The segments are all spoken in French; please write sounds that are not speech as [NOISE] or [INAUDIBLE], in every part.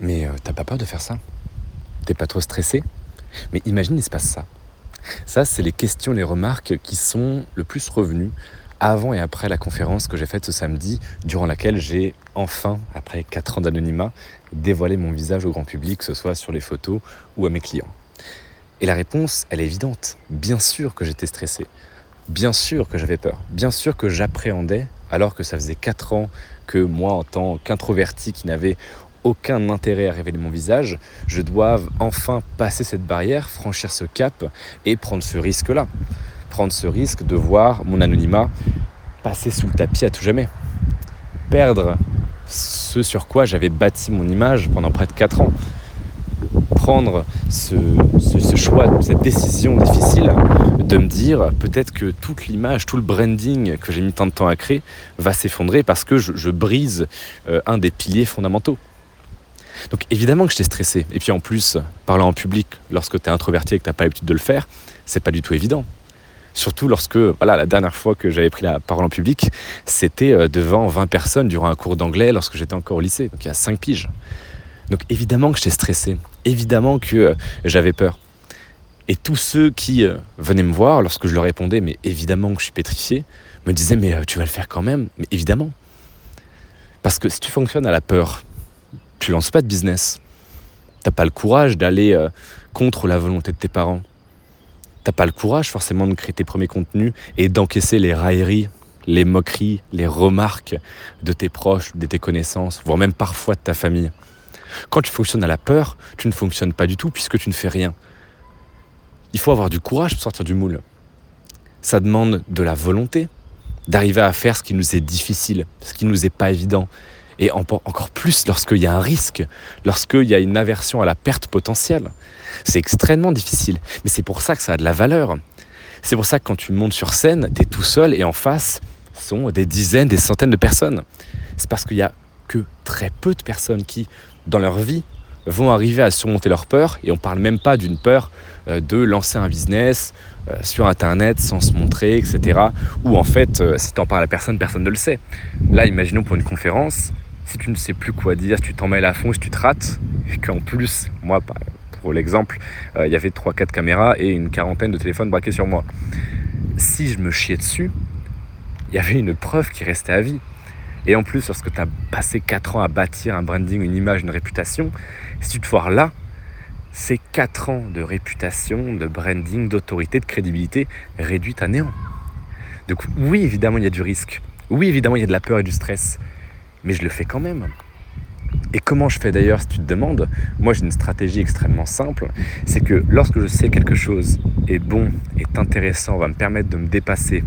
Mais euh, t'as pas peur de faire ça? T'es pas trop stressé? Mais imagine, il se passe ça. Ça, c'est les questions, les remarques qui sont le plus revenues avant et après la conférence que j'ai faite ce samedi, durant laquelle j'ai enfin, après 4 ans d'anonymat, dévoilé mon visage au grand public, que ce soit sur les photos ou à mes clients. Et la réponse, elle est évidente. Bien sûr que j'étais stressé. Bien sûr que j'avais peur. Bien sûr que j'appréhendais, alors que ça faisait 4 ans que moi, en tant qu'introverti qui n'avait aucun intérêt à révéler mon visage, je dois enfin passer cette barrière, franchir ce cap et prendre ce risque-là. Prendre ce risque de voir mon anonymat passer sous le tapis à tout jamais. Perdre ce sur quoi j'avais bâti mon image pendant près de 4 ans prendre ce, choix, cette décision difficile de me dire peut-être que toute l'image, tout le branding que j'ai mis tant de temps à créer va s'effondrer parce que je, brise euh, un des piliers fondamentaux. Donc évidemment que j'étais stressé. Et puis en plus, parler en public lorsque tu es introverti et que tu n'as pas l'habitude de le faire, c'est pas du tout évident. Surtout lorsque, voilà, la dernière fois que j'avais pris la parole en public, c'était euh, devant 20 personnes durant un cours d'anglais lorsque j'étais encore au lycée, donc il y a 5 piges. Donc évidemment que j'étais stressé, évidemment que euh, j'avais peur. Et tous ceux qui euh, venaient me voir, lorsque je leur répondais, mais évidemment que je suis pétrifié, me disaient, mais tu vas le faire quand même, mais évidemment. Parce que si tu fonctionnes à la peur, tu lances pas de business. T'as pas le courage d'aller contre la volonté de tes parents. T'as pas le courage forcément de créer tes premiers contenus et d'encaisser les railleries, les moqueries, les remarques de tes proches, de tes connaissances, voire même parfois de ta famille. Quand tu fonctionnes à la peur, tu ne fonctionnes pas du tout puisque tu ne fais rien. Il faut avoir du courage pour sortir du moule. Ça demande de la volonté, d'arriver à faire ce qui nous est difficile, ce qui nous est pas évident. Et encore plus lorsqu'il y a un risque, lorsqu'il y a une aversion à la perte potentielle. C'est extrêmement difficile. Mais c'est pour ça que ça a de la valeur. C'est pour ça que quand tu montes sur scène, tu es tout seul et en face sont des dizaines, des centaines de personnes. C'est parce qu'il y a que très peu de personnes qui dans leur vie vont arriver à surmonter leur peur. Et on ne parle même pas d'une peur euh, de lancer un business euh, sur Internet sans se montrer, etc. Ou en fait, euh, si tu en parles à personne, personne ne le sait. Là, imaginons pour une conférence, si tu ne sais plus quoi dire, si tu t'en mêles à fond, si tu te rates, et qu'en plus, moi, pour l'exemple, il y avait 3-4 caméras et une quarantaine de téléphones braqués sur moi. Si je me chiais dessus, il y avait une preuve qui restait à vie. Et en plus, lorsque tu as passé 4 ans à bâtir un branding, une image, une réputation, si tu te foires là, c'est 4 ans de réputation, de branding, d'autorité, de crédibilité réduite à néant. Donc oui, évidemment, il y a du risque. Oui, évidemment, il y a de la peur et du stress. Mais je le fais quand même. Et comment je fais d'ailleurs, si tu te demandes? Moi, j'ai une stratégie extrêmement simple. C'est que lorsque je sais que quelque chose est bon, est intéressant, va me permettre de me dépasser,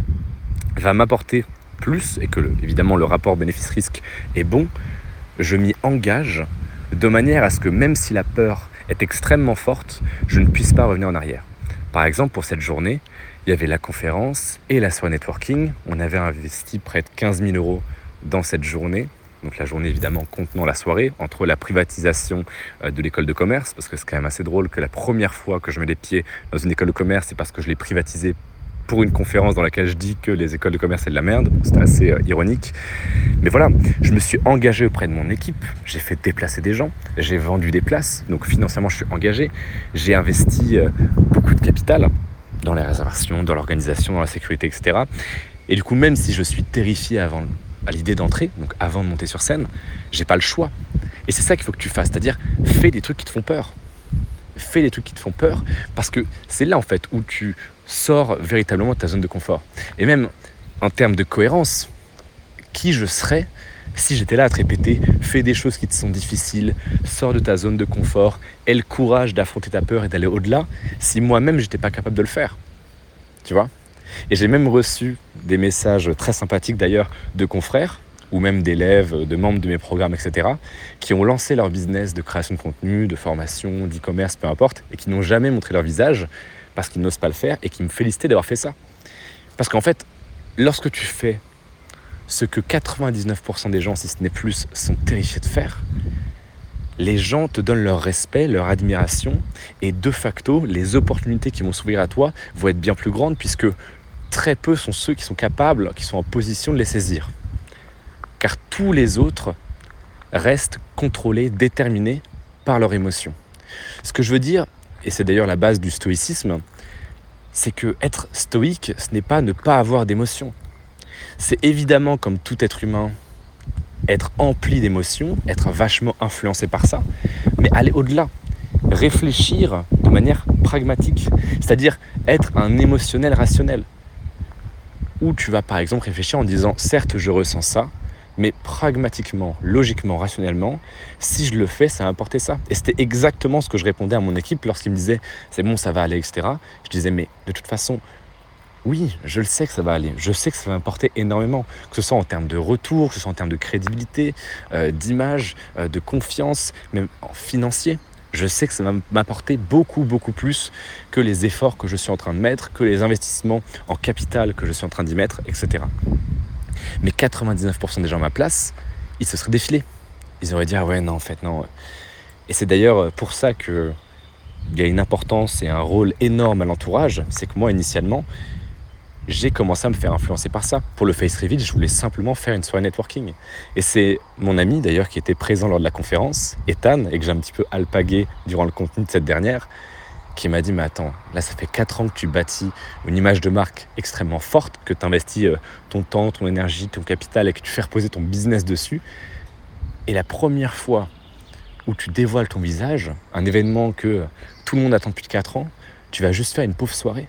va m'apporter plus et que évidemment le rapport bénéfice-risque est bon, je m'y engage de manière à ce que même si la peur est extrêmement forte, je ne puisse pas revenir en arrière. Par exemple, pour cette journée, il y avait la conférence et la soirée networking. On avait investi près de 15 000 euros dans cette journée. Donc la journée évidemment contenant la soirée, entre la privatisation euh, de l'école de commerce, parce que c'est quand même assez drôle que la première fois que je mets les pieds dans une école de commerce, c'est parce que je l'ai privatisée pour une conférence dans laquelle je dis que les écoles de commerce c'est de la merde. C'est assez euh, ironique. Mais voilà, je me suis engagé auprès de mon équipe. J'ai fait déplacer des gens. J'ai vendu des places. Donc financièrement, je suis engagé. J'ai investi euh, beaucoup de capital dans les réservations, dans l'organisation, dans la sécurité, etc. Et du coup, même si je suis terrifié avant, à l'idée d'entrer, donc avant de monter sur scène, j'ai pas le choix. Et c'est ça qu'il faut que tu fasses, c'est-à-dire fais des trucs qui te font peur. Fais des trucs qui te font peur parce que c'est là en fait où tu sors véritablement de ta zone de confort. Et même en termes de cohérence, qui je serais si j'étais là à te répéter, fais des choses qui te sont difficiles, sors de ta zone de confort, aie le courage d'affronter ta peur et d'aller au-delà, si moi-même j'étais pas capable de le faire. Tu vois? Et j'ai même reçu des messages très sympathiques d'ailleurs de confrères ou même d'élèves, de membres de mes programmes, etc., qui ont lancé leur business de création de contenu, de formation, d'e-commerce, peu importe, et qui n'ont jamais montré leur visage parce qu'ils n'osent pas le faire et qui me félicitaient d'avoir fait ça. Parce qu'en fait, lorsque tu fais ce que 99% des gens, si ce n'est plus, sont terrifiés de faire, les gens te donnent leur respect, leur admiration, et de facto, les opportunités qui vont s'ouvrir à toi vont être bien plus grandes, puisque très peu sont ceux qui sont capables, qui sont en position de les saisir. Car tous les autres restent contrôlés, déterminés par leurs émotions. Ce que je veux dire, et c'est d'ailleurs la base du stoïcisme, c'est que être stoïque, ce n'est pas ne pas avoir d'émotions. C'est évidemment, comme tout être humain, être empli d'émotions, être vachement influencé par ça, mais aller au-delà, réfléchir de manière pragmatique, c'est-à-dire être un émotionnel rationnel. Où tu vas par exemple réfléchir en disant certes je ressens ça, mais pragmatiquement, logiquement, rationnellement, si je le fais, ça va apporter ça. Et c'était exactement ce que je répondais à mon équipe lorsqu'ils me disaient c'est bon, ça va aller, etc. Je disais mais de toute façon, oui, je le sais que ça va aller. Je sais que ça va m'apporter énormément, que ce soit en termes de retour, que ce soit en termes de crédibilité, euh, d'image, euh, de confiance, même en financier. Je sais que ça va m'apporter beaucoup, beaucoup plus que les efforts que je suis en train de mettre, que les investissements en capital que je suis en train d'y mettre, etc. Mais 99% des gens à ma place, ils se seraient défilés. Ils auraient dit ah ouais non en fait non. Et c'est d'ailleurs pour ça que il y a une importance et un rôle énorme à l'entourage. C'est que moi initialement, j'ai commencé à me faire influencer par ça. Pour le Face Reveal, je voulais simplement faire une soirée networking. Et c'est mon ami d'ailleurs qui était présent lors de la conférence, Ethan, et que j'ai un petit peu alpagué durant le contenu de cette dernière, qui m'a dit mais attends, là ça fait 4 ans que tu bâtis une image de marque extrêmement forte, que tu investis euh, ton temps, ton énergie, ton capital et que tu fais reposer ton business dessus. Et la première fois où tu dévoiles ton visage, un événement que tout le monde attend depuis 4 ans, tu vas juste faire une pauvre soirée.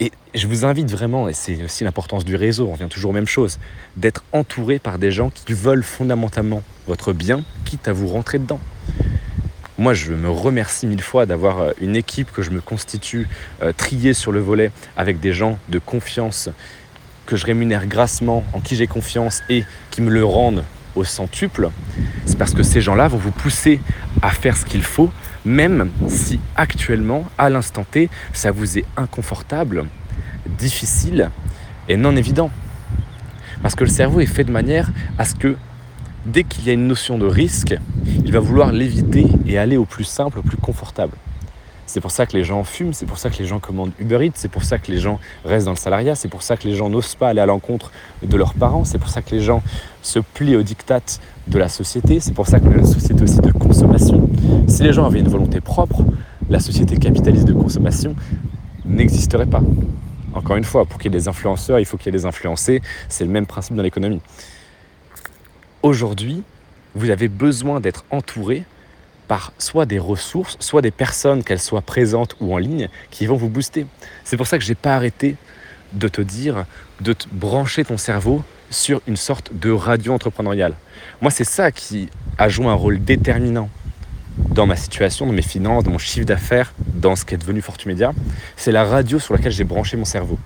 Et je vous invite vraiment, et c'est aussi l'importance du réseau, on vient toujours aux mêmes choses, d'être entouré par des gens qui veulent fondamentalement votre bien, quitte à vous rentrer dedans. Moi, je me remercie mille fois d'avoir euh, une équipe que je me constitue euh, triée sur le volet avec des gens de confiance que je rémunère grassement, en qui j'ai confiance et qui me le rendent au centuple. C'est parce que ces gens-là vont vous pousser à faire ce qu'il faut, même si actuellement, à l'instant T, ça vous est inconfortable, difficile et non évident. Parce que le cerveau est fait de manière à ce que dès qu'il y a une notion de risque, il va vouloir l'éviter et aller au plus simple, au plus confortable. C'est pour ça que les gens fument, c'est pour ça que les gens commandent Uber Eats, c'est pour ça que les gens restent dans le salariat, c'est pour ça que les gens n'osent pas aller à l'encontre de leurs parents, c'est pour ça que les gens se plient aux diktats de la société, c'est pour ça que la société aussi de consommation. Si les gens avaient une volonté propre, la société capitaliste de consommation n'existerait pas. Encore une fois, pour qu'il y ait des influenceurs, il faut qu'il y ait des influencés, c'est le même principe dans l'économie aujourd'hui, vous avez besoin d'être entouré par soit des ressources, soit des personnes, qu'elles soient présentes ou en ligne, qui vont vous booster. C'est pour ça que je n'ai pas arrêté de te dire de te brancher ton cerveau sur une sorte de radio entrepreneuriale. Moi, c'est ça qui a joué un rôle déterminant dans ma situation, dans mes finances, dans mon chiffre d'affaires, dans ce qui est devenu Fortumedia. C'est la radio sur laquelle j'ai branché mon cerveau.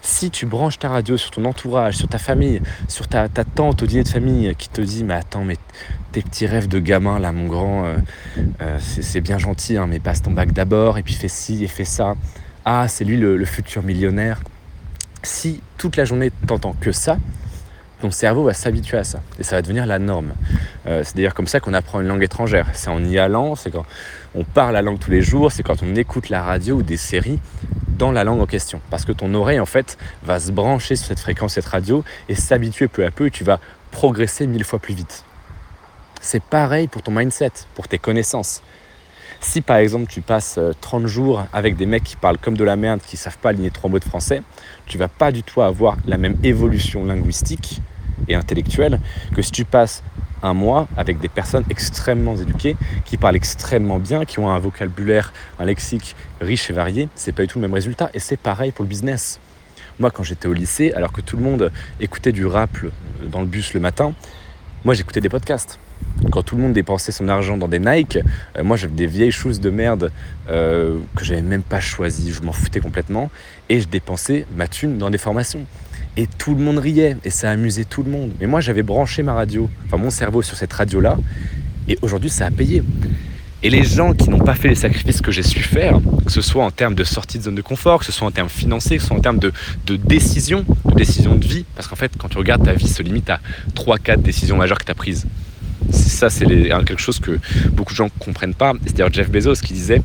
Si tu branches ta radio sur ton entourage, sur ta famille, sur ta, tante au dîner de famille qui te dit Mais attends, mais tes petits rêves de gamin là, mon grand, euh, euh, c'est bien gentil, hein, mais passe ton bac d'abord, et puis fais ci et fais ça. Ah, c'est lui le, futur millionnaire. Si toute la journée t'entends que ça, ton cerveau va s'habituer à ça et ça va devenir la norme. Euh, c'est d'ailleurs comme ça qu'on apprend une langue étrangère. C'est en y allant, c'est quand on parle la langue tous les jours, c'est quand on écoute la radio ou des séries dans la langue en question. Parce que ton oreille, en fait, va se brancher sur cette fréquence, cette radio, et s'habituer peu à peu, et tu vas progresser mille fois plus vite. C'est pareil pour ton mindset, pour tes connaissances. Si par exemple tu passes 30 euh, jours avec des mecs qui parlent comme de la merde, qui ne savent pas aligner trois mots de français, tu vas pas du tout avoir la même évolution linguistique et intellectuelle que si tu passes un mois avec des personnes extrêmement éduquées, qui parlent extrêmement bien, qui ont un vocabulaire, un lexique riche et varié, c'est pas du tout le même résultat. Et c'est pareil pour le business. Moi, quand j'étais au lycée, alors que tout le monde écoutait du rap dans le bus le matin, moi j'écoutais des podcasts. Quand tout le monde dépensait son argent dans des Nike, euh, moi j'avais des vieilles choses de merde euh, que j'avais même pas choisies, je m'en foutais complètement, et je dépensais ma thune dans des formations. Et tout le monde riait et ça amusait tout le monde. Mais moi, j'avais branché ma radio, enfin mon cerveau sur cette radio-là, et aujourd'hui, ça a payé. Et les gens qui n'ont pas fait les sacrifices que j'ai su faire, que ce soit en termes de sortie de zone de confort, que ce soit en termes financiers, que ce soit en termes de, de décision, de décision de vie, parce qu'en fait, quand tu regardes, ta vie se limite à 3-4 décisions majeures que tu as prises. Ça, c'est quelque chose que beaucoup de gens ne comprennent pas. C'est d'ailleurs Jeff Bezos qui disait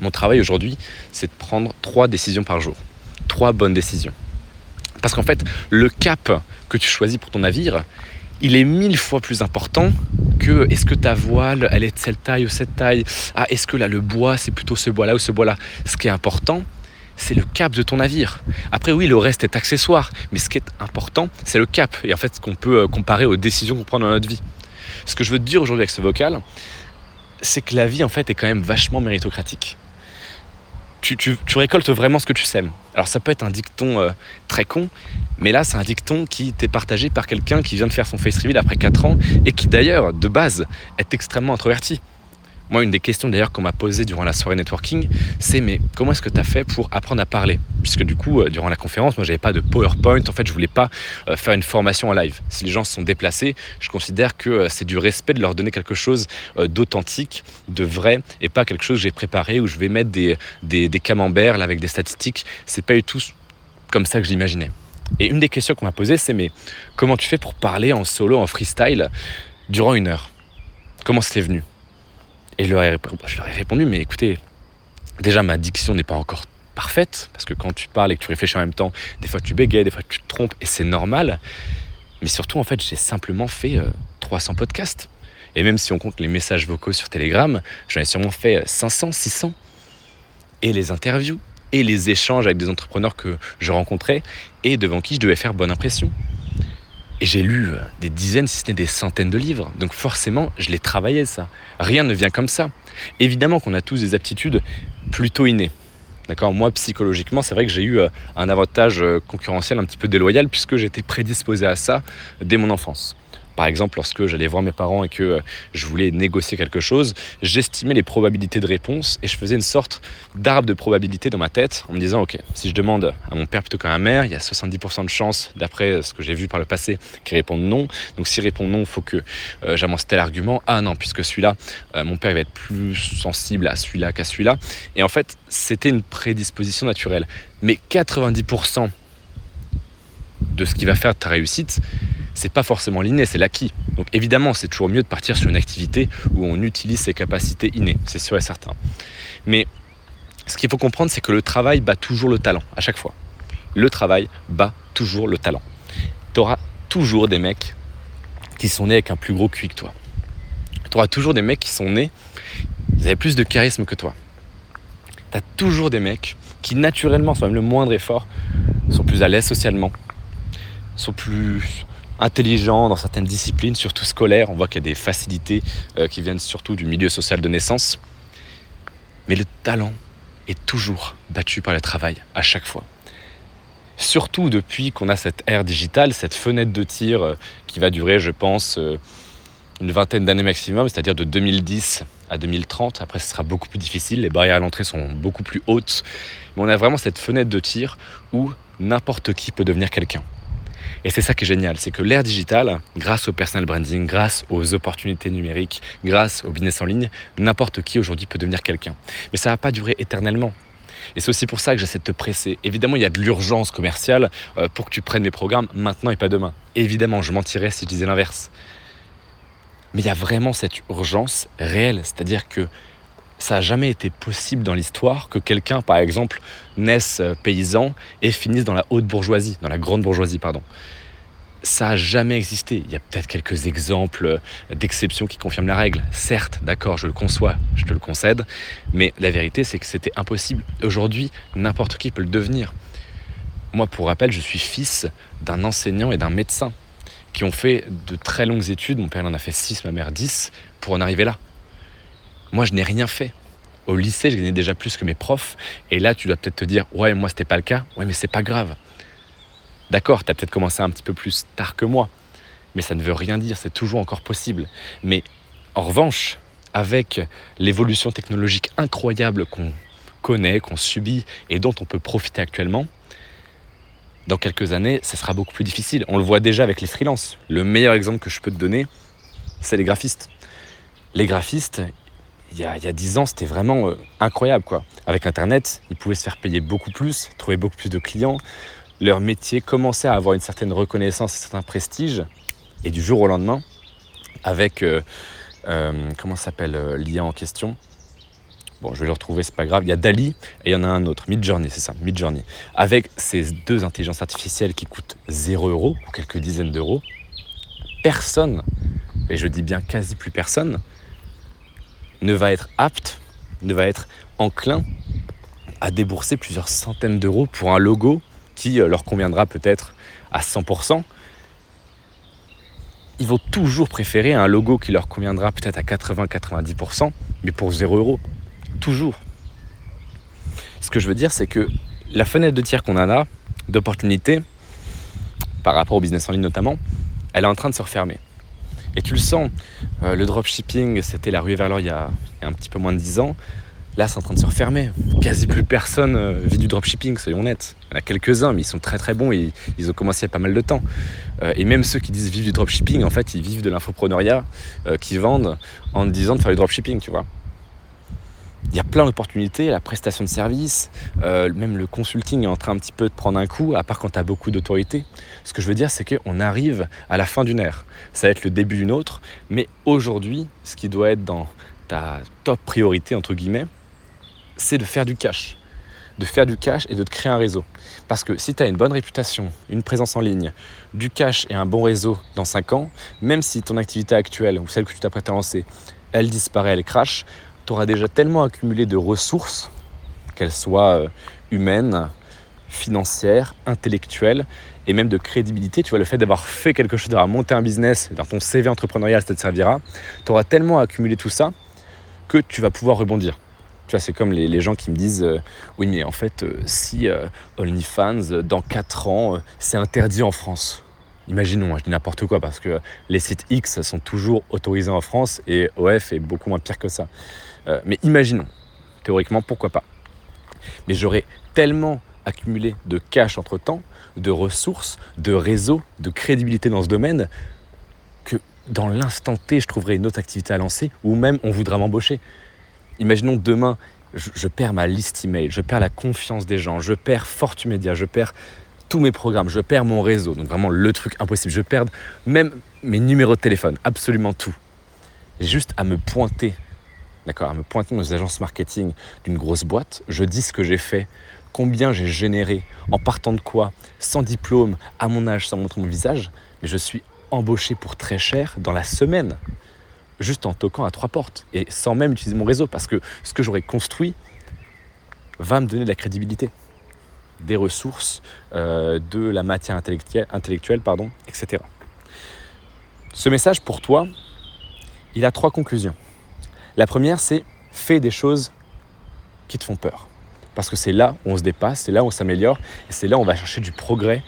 Mon travail aujourd'hui, c'est de prendre 3 décisions par jour. 3 bonnes décisions. Parce qu'en fait, le cap que tu choisis pour ton navire, il est mille fois plus important que est-ce que ta voile, elle est de cette taille ou cette taille Ah, est-ce que là, le bois, c'est plutôt ce bois-là ou ce bois-là Ce qui est important, c'est le cap de ton navire. Après, oui, le reste est accessoire, mais ce qui est important, c'est le cap. Et en fait, ce qu'on peut euh, comparer aux décisions qu'on prend dans notre vie. Ce que je veux te dire aujourd'hui avec ce vocal, c'est que la vie, en fait, est quand même vachement méritocratique. Tu, récoltes vraiment ce que tu sèmes. Alors ça peut être un dicton euh, très con, mais là c'est un dicton qui t'est partagé par quelqu'un qui vient de faire son face reveal après 4 ans et qui d'ailleurs, de base, est extrêmement introverti. Moi, une des questions d'ailleurs qu'on m'a posée durant la soirée networking, c'est mais comment est-ce que tu as fait pour apprendre à parler? Puisque du coup, euh, durant la conférence, moi, j'avais pas de PowerPoint. En fait, je voulais pas euh, faire une formation en live. Si les gens se sont déplacés, je considère que euh, c'est du respect de leur donner quelque chose d'authentique, de vrai, et pas quelque chose que j'ai préparé où je vais mettre des, des, camemberts avec des statistiques. C'est pas du tout comme ça que j'imaginais. Et une des questions qu'on m'a posée, c'est mais comment tu fais pour parler en solo, en freestyle, durant une heure? Comment c'est venu? Et je leur, ai, répondu, mais écoutez, déjà ma diction n'est pas encore parfaite, parce que quand tu parles et que tu réfléchis en même temps, des fois tu bégayes, des fois tu te trompes, et c'est normal. Mais surtout, en fait, j'ai simplement fait 300 euh, podcasts. Et même si on compte les messages vocaux sur Telegram, j'en ai sûrement fait 500, euh, 600. Et les interviews, et les échanges avec des entrepreneurs que je rencontrais, et devant qui je devais faire bonne impression. Et j'ai lu des dizaines, si ce n'est des centaines de livres. Donc forcément, je l'ai travaillé ça. Rien ne vient comme ça. Évidemment qu'on a tous des aptitudes plutôt innées. D'accord? Moi, psychologiquement, c'est vrai que j'ai eu euh, un avantage euh, concurrentiel un petit peu déloyal puisque j'étais prédisposé à ça dès mon enfance. Par exemple, lorsque j'allais voir mes parents et que euh, je voulais négocier quelque chose, j'estimais les probabilités de réponse et je faisais une sorte d'arbre de probabilité dans ma tête en me disant, ok, si je demande à mon père plutôt qu'à ma mère, il y a 70% de chances, d'après ce que j'ai vu par le passé, qu'il réponde non. Donc s'il répond non, il faut que euh, j'avance tel argument. Ah non, puisque celui-là, euh, mon père va être plus sensible à celui-là qu'à celui-là. Et en fait, c'était une prédisposition naturelle. Mais 90% de ce qui va faire ta réussite, c'est pas forcément l'inné, c'est l'acquis. Donc évidemment, c'est toujours mieux de partir sur une activité où on utilise ses capacités innées, c'est sûr et certain. Mais ce qu'il faut comprendre, c'est que le travail bat toujours le talent, à chaque fois. Le travail bat toujours le talent. Tu auras toujours des mecs qui sont nés avec un plus gros QI que toi. Tu auras toujours des mecs qui sont nés, ils avaient plus de charisme que toi. Tu as toujours des mecs qui naturellement, sans même le moindre effort, sont plus à l'aise socialement, sont plus intelligents dans certaines disciplines, surtout scolaires. On voit qu'il y a des facilités euh, qui viennent surtout du milieu social de naissance. Mais le talent est toujours battu par le travail, à chaque fois. Surtout depuis qu'on a cette ère digitale, cette fenêtre de tir euh, qui va durer, je pense, euh, une vingtaine d'années maximum, c'est-à-dire de 2010 à 2030. Après, ce sera beaucoup plus difficile, les barrières à l'entrée sont beaucoup plus hautes. Mais on a vraiment cette fenêtre de tir où n'importe qui peut devenir quelqu'un. Et c'est ça qui est génial, c'est que l'ère digitale, grâce au personal branding, grâce aux opportunités numériques, grâce au business en ligne, n'importe qui aujourd'hui peut devenir quelqu'un. Mais ça ne va pas durer éternellement. Et c'est aussi pour ça que j'essaie de te presser. Évidemment, il y a de l'urgence commerciale euh, pour que tu prennes les programmes maintenant et pas demain. Évidemment, je mentirais si je disais l'inverse. Mais il y a vraiment cette urgence réelle, c'est-à-dire que ça n'a jamais été possible dans l'histoire que quelqu'un, par exemple, naisse euh, paysan et finisse dans la haute bourgeoisie, dans la grande bourgeoisie, pardon. Ça n'a jamais existé. Il y a peut-être quelques exemples euh, d'exceptions qui confirment la règle. Certes, d'accord, je le conçois, je te le concède, mais la vérité, c'est que c'était impossible. Aujourd'hui, n'importe qui peut le devenir. Moi, pour rappel, je suis fils d'un enseignant et d'un médecin qui ont fait de très longues études. Mon père en a fait 6, ma mère 10, pour en arriver là. Moi, je n'ai rien fait. Au lycée, je gagnais déjà plus que mes profs. Et là, tu dois peut-être te dire, ouais, moi, c'était pas le cas. Ouais, mais c'est pas grave. D'accord, tu as peut-être commencé un petit peu plus tard que moi. Mais ça ne veut rien dire, c'est toujours encore possible. Mais en revanche, avec l'évolution technologique incroyable qu'on connaît, qu'on subit et dont on peut profiter actuellement, dans quelques années, ça sera beaucoup plus difficile. On le voit déjà avec les freelances. Le meilleur exemple que je peux te donner, c'est les graphistes. Les graphistes, il y a, il 10 ans, c'était vraiment euh, incroyable. Quoi. Avec Internet, ils pouvaient se faire payer beaucoup plus, trouver beaucoup plus de clients. Leur métier commençait à avoir une certaine reconnaissance, un certain prestige. Et du jour au lendemain, avec, euh, euh, comment s'appelle l'IA en question Bon, je vais le retrouver, c'est pas grave. Il y a Dali et il y en a un autre, Midjourney, c'est ça, Midjourney. Avec ces deux intelligences artificielles qui coûtent 0 euros ou quelques dizaines d'euros, personne, et je dis bien quasi plus personne, ne va être apte, ne va être enclin à débourser plusieurs centaines d'euros pour un logo qui euh, leur conviendra peut-être à 100%. Ils vont toujours préférer un logo qui leur conviendra peut-être à 80-90%, mais pour 0 euros. Toujours. Ce que je veux dire, c'est que la fenêtre de tir qu'on en a, d'opportunité, par rapport au business en ligne notamment, elle est en train de se refermer. Et tu le sens, euh, le dropshipping, c'était la rue vers l'or il, y a un petit peu moins de 10 ans. Là, c'est en train de se refermer. Quasi plus personne euh, vit du dropshipping, soyons honnêtes. Il y en a quelques-uns, mais ils sont très très bons et ils ont commencé il y a pas mal de temps. Euh, et même ceux qui disent vivre du dropshipping, en fait, ils vivent de l'infopreneuriat, qui vendent en disant de faire du dropshipping, tu vois. Il y a plein d'opportunités, la prestation de service, même le consulting est en train un petit peu de prendre un coup, à part quand tu as beaucoup d'autorité. Ce que je veux dire, c'est qu'on arrive à la fin d'une ère. Ça va être le début d'une autre, mais aujourd'hui, ce qui doit être dans ta top priorité, entre guillemets, c'est de faire du cash. De faire du cash et de te créer un réseau. Parce que si tu as une bonne réputation, une présence en ligne, du cash et un bon réseau dans 5 ans, même si ton activité actuelle ou celle que tu t'apprêtes à lancer, elle disparaît, elle crache, tu auras déjà tellement accumulé de ressources, qu'elles soient euh, humaines, financières, intellectuelles et même de crédibilité. Tu vois, le fait d'avoir fait quelque chose, d'avoir monté un business, dans ton CV entrepreneurial, ça te servira. Tu auras tellement accumulé tout ça que tu vas pouvoir rebondir. Tu vois, c'est comme les, gens qui me disent euh, Oui, mais en fait, euh, si OnlyFans, dans 4 ans, c'est interdit en France. Imaginons, hein, je dis n'importe quoi parce que les sites X sont toujours autorisés en France et OF est beaucoup moins pire que ça. mais imaginons, théoriquement, pourquoi pas. Mais j'aurais tellement accumulé de cash entre temps, de ressources, de réseaux, de crédibilité dans ce domaine que dans l'instant T, je trouverai une autre activité à lancer ou même on voudra m'embaucher. Imaginons demain, je, perds ma liste email, je perds la confiance des gens, je perds Fortumedia, je perds tous mes programmes, je perds mon réseau, donc vraiment le truc impossible, je perds même mes numéros de téléphone, absolument tout. J'ai juste à me pointer, d'accord, à me pointer dans les agences marketing d'une grosse boîte, je dis ce que j'ai fait, combien j'ai généré, en partant de quoi, sans diplôme, à mon âge, sans montrer mon visage, mais je suis embauché pour très cher dans la semaine, juste en toquant à trois portes et sans même utiliser mon réseau, parce que ce que j'aurais construit va me donner de la crédibilité, des ressources, euh, de la matière intellectuelle, intellectuelle pardon, etc. Ce message pour toi, il a trois conclusions. La première, c'est fais des choses qui te font peur. Parce que c'est là où on se dépasse, c'est là où on s'améliore, et c'est là où on va chercher du progrès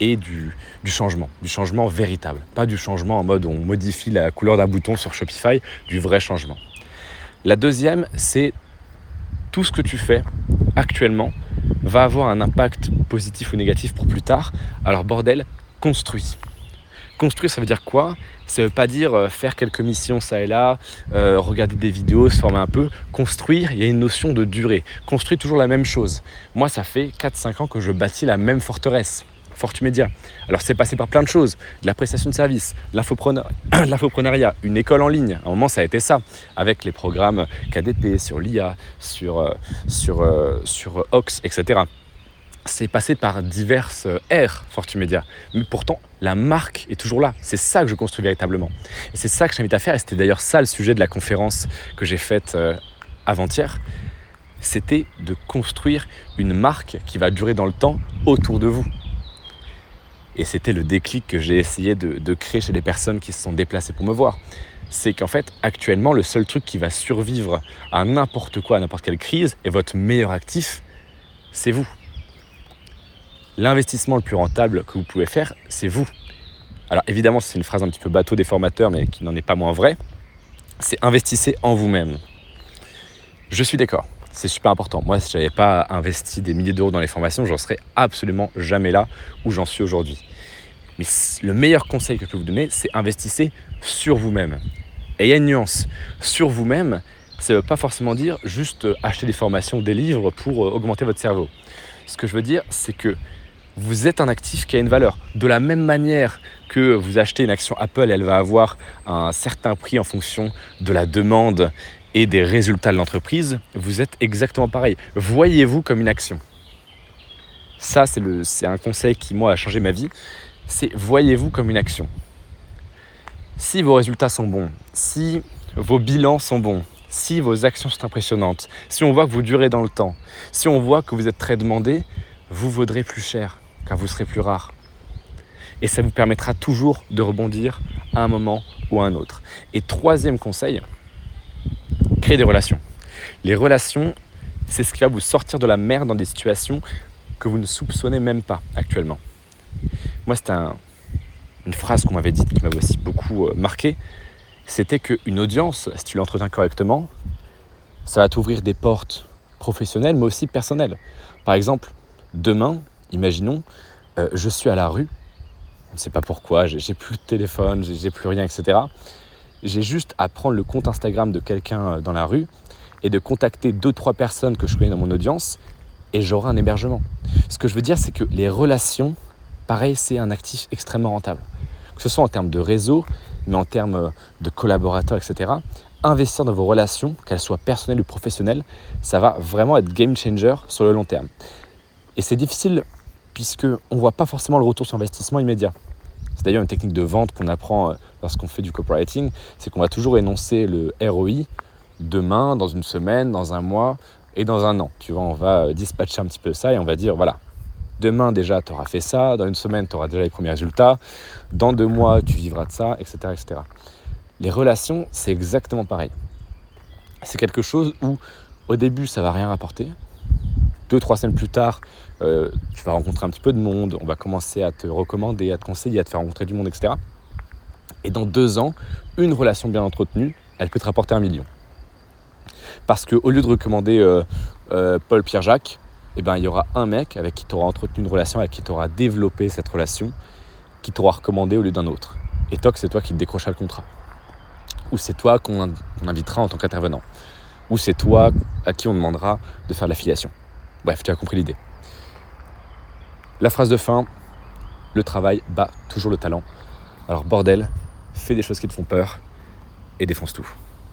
et du, changement, du changement véritable. Pas du changement en mode on modifie la couleur d'un bouton sur Shopify, du vrai changement. La deuxième, c'est tout ce que tu fais actuellement va avoir un impact positif ou négatif pour plus tard. Alors bordel, construis. Construire, ça veut dire quoi? Ça veut pas dire euh, faire quelques missions ça et là, euh, regarder des vidéos, se former un peu. Construire, il y a une notion de durée. Construire toujours la même chose. Moi, ça fait 4-5 ans que je bâtis la même forteresse. Fortumedia. Alors c'est passé par plein de choses, de la prestation de services, [CLEARS THROAT] l'infoprenariat, une école en ligne. À un moment ça a été ça, avec les programmes KDP sur l'IA, sur, euh, sur, sur Ox, etc c'est passé par diverses ères Fortumedia. Mais pourtant, la marque est toujours là. C'est ça que je construis véritablement. Et c'est ça que j'invite à faire. Et c'était d'ailleurs ça le sujet de la conférence que j'ai faite euh, avant-hier. C'était de construire une marque qui va durer dans le temps autour de vous. Et c'était le déclic que j'ai essayé de, créer chez les personnes qui se sont déplacées pour me voir. C'est qu'en fait, actuellement, le seul truc qui va survivre à n'importe quoi, à n'importe quelle crise, et votre meilleur actif, c'est vous l'investissement le plus rentable que vous pouvez faire, c'est vous. Alors évidemment, c'est une phrase un petit peu bateau des formateurs, mais qui n'en est pas moins vraie. C'est investissez en vous-même. Je suis d'accord, c'est super important. Moi, si je n'avais pas investi des milliers d'euros dans les formations, j'en serais absolument jamais là où j'en suis aujourd'hui. Mais le meilleur conseil que je peux vous donner, c'est investissez sur vous-même. Et il y a une nuance. Sur vous-même, ça ne veut pas forcément dire juste acheter des formations, des livres pour euh, augmenter votre cerveau. Ce que je veux dire, c'est que vous êtes un actif qui a une valeur. De la même manière que vous achetez une action Apple, elle va avoir un certain prix en fonction de la demande et des résultats de l'entreprise, vous êtes exactement pareil. Voyez-vous comme une action. Ça, c'est un conseil qui, moi, a changé ma vie. C'est voyez-vous comme une action. Si vos résultats sont bons, si vos bilans sont bons, si vos actions sont impressionnantes, si on voit que vous durez dans le temps, si on voit que vous êtes très demandé, vous vaudrez plus cher, car vous serez plus rare. Et ça vous permettra toujours de rebondir à un moment ou à un autre. Et troisième conseil, des relations. Les relations, c'est ce qui va vous sortir de la merde dans des situations que vous ne soupçonnez même pas actuellement. Moi, c'est une phrase qu'on m'avait dite qui m'avait aussi beaucoup euh, marqué. C'était qu'une audience, si tu l'entretiens correctement, ça va t'ouvrir des portes professionnelles, mais aussi personnelles. Par exemple, demain, imaginons, euh, je suis à la rue, on ne sait pas pourquoi, j'ai plus de téléphone, j'ai plus rien, etc. J'ai juste à prendre le compte Instagram de quelqu'un euh, dans la rue et de contacter deux, trois personnes que je connais dans mon audience et j'aurai un hébergement. Ce que je veux dire, c'est que les relations, pareil, c'est un actif extrêmement rentable. Que ce soit en termes de réseau, mais en termes de collaborateurs, etc. Investir dans vos relations, qu'elles soient personnelles ou professionnelles, ça va vraiment être game changer sur le long terme. Et c'est difficile puisque on ne voit pas forcément le retour sur investissement immédiat. C'est d'ailleurs une technique de vente qu'on apprend euh, lorsqu'on fait du copywriting, c'est qu'on va toujours énoncer le ROI demain, dans une semaine, dans un mois et dans un an. Tu vois, on va euh, dispatcher un petit peu ça et on va dire, voilà, demain déjà, tu auras fait ça, dans une semaine, tu auras déjà les premiers résultats, dans deux mois, tu vivras de ça, etc. etc. Les relations, c'est exactement pareil. C'est quelque chose où, au début, ça va rien rapporter. Deux, trois semaines plus tard, euh, tu vas rencontrer un petit peu de monde, on va commencer à te recommander, à te conseiller, à te faire rencontrer du monde, etc. Et dans deux ans, une relation bien entretenue, elle peut te rapporter un million. Parce qu'au lieu de recommander euh, euh, Paul Pierre-Jacques, eh ben, il y aura un mec avec qui tu auras entretenu une relation, avec qui tu auras développé cette relation, qui t'aura recommandé au lieu d'un autre. Et toc, c'est toi qui te décrochera le contrat. Ou c'est toi qu'on invitera en tant qu'intervenant. Ou c'est toi à qui on demandera de faire de l'affiliation. Bref, tu as compris l'idée. La phrase de fin, le travail bat toujours le talent. Alors bordel, fais des choses qui te font peur et défonce tout.